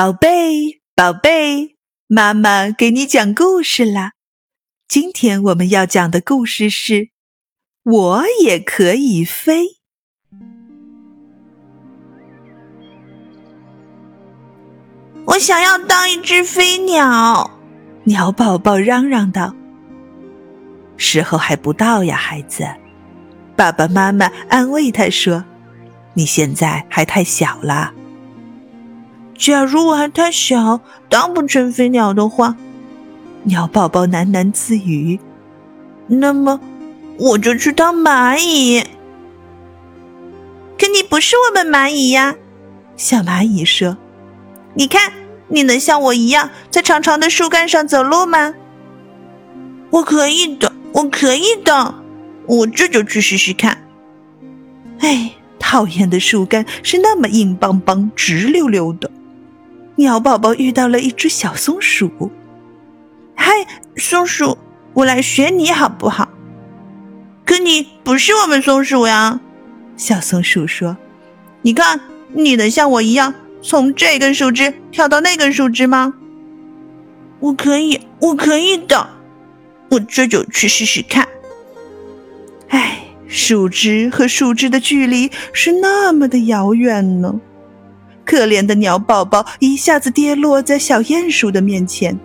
宝贝，宝贝，妈妈给你讲故事啦。今天我们要讲的故事是《我也可以飞》。我想要当一只飞鸟，鸟宝宝嚷嚷道：“时候还不到呀，孩子。”爸爸妈妈安慰他说：“你现在还太小了。”假如我还太小，当不成飞鸟的话，鸟宝宝喃喃自语。那么，我就去当蚂蚁。可你不是我们蚂蚁呀，小蚂蚁说：“你看，你能像我一样在长长的树干上走路吗？”我可以的，我可以的，我这就去试试看。哎，讨厌的树干是那么硬邦邦、直溜溜的。鸟宝宝遇到了一只小松鼠，嗨，松鼠，我来学你好不好？可你不是我们松鼠呀，小松鼠说：“你看，你能像我一样从这根树枝跳到那根树枝吗？”我可以，我可以的，我这就去试试看。唉，树枝和树枝的距离是那么的遥远呢。可怜的鸟宝宝一下子跌落在小鼹鼠的面前。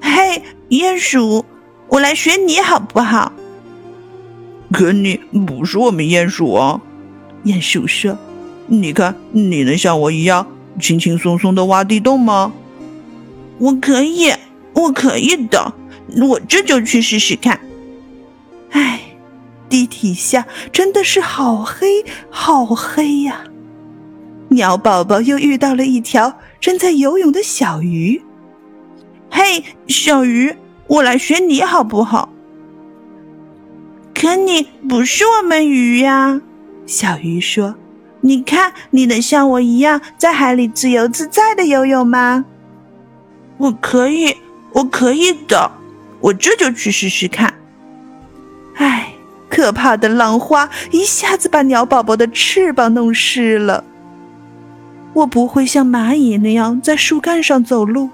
嘿，鼹鼠，我来学你好不好？可你不是我们鼹鼠啊！鼹鼠说：“你看，你能像我一样轻轻松松的挖地洞吗？”我可以，我可以的，我这就去试试看。唉，地底下真的是好黑，好黑呀！鸟宝宝又遇到了一条正在游泳的小鱼。嘿，小鱼，我来学你好不好？可你不是我们鱼呀，小鱼说：“你看，你能像我一样在海里自由自在的游泳吗？”我可以，我可以的，我这就去试试看。唉，可怕的浪花一下子把鸟宝宝的翅膀弄湿了。我不会像蚂蚁那样在树干上走路，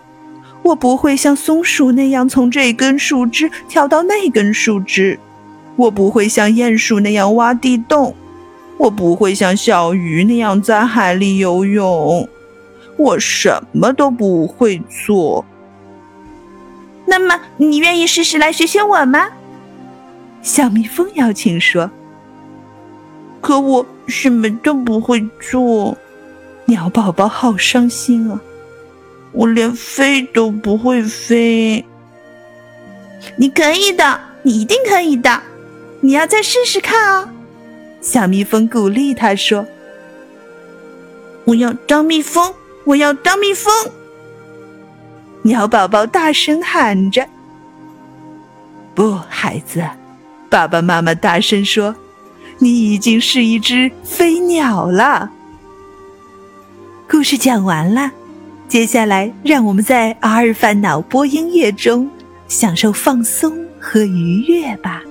我不会像松鼠那样从这根树枝跳到那根树枝，我不会像鼹鼠那样挖地洞，我不会像小鱼那样在海里游泳，我什么都不会做。那么，你愿意试试来学学我吗？小蜜蜂邀请说。可我什么都不会做。鸟宝宝好伤心啊！我连飞都不会飞。你可以的，你一定可以的。你要再试试看哦。小蜜蜂鼓励他说：“我要当蜜蜂，我要当蜜蜂。”鸟宝宝大声喊着：“不，孩子！”爸爸妈妈大声说：“你已经是一只飞鸟了。”故事讲完了，接下来让我们在阿尔法脑波音乐中享受放松和愉悦吧。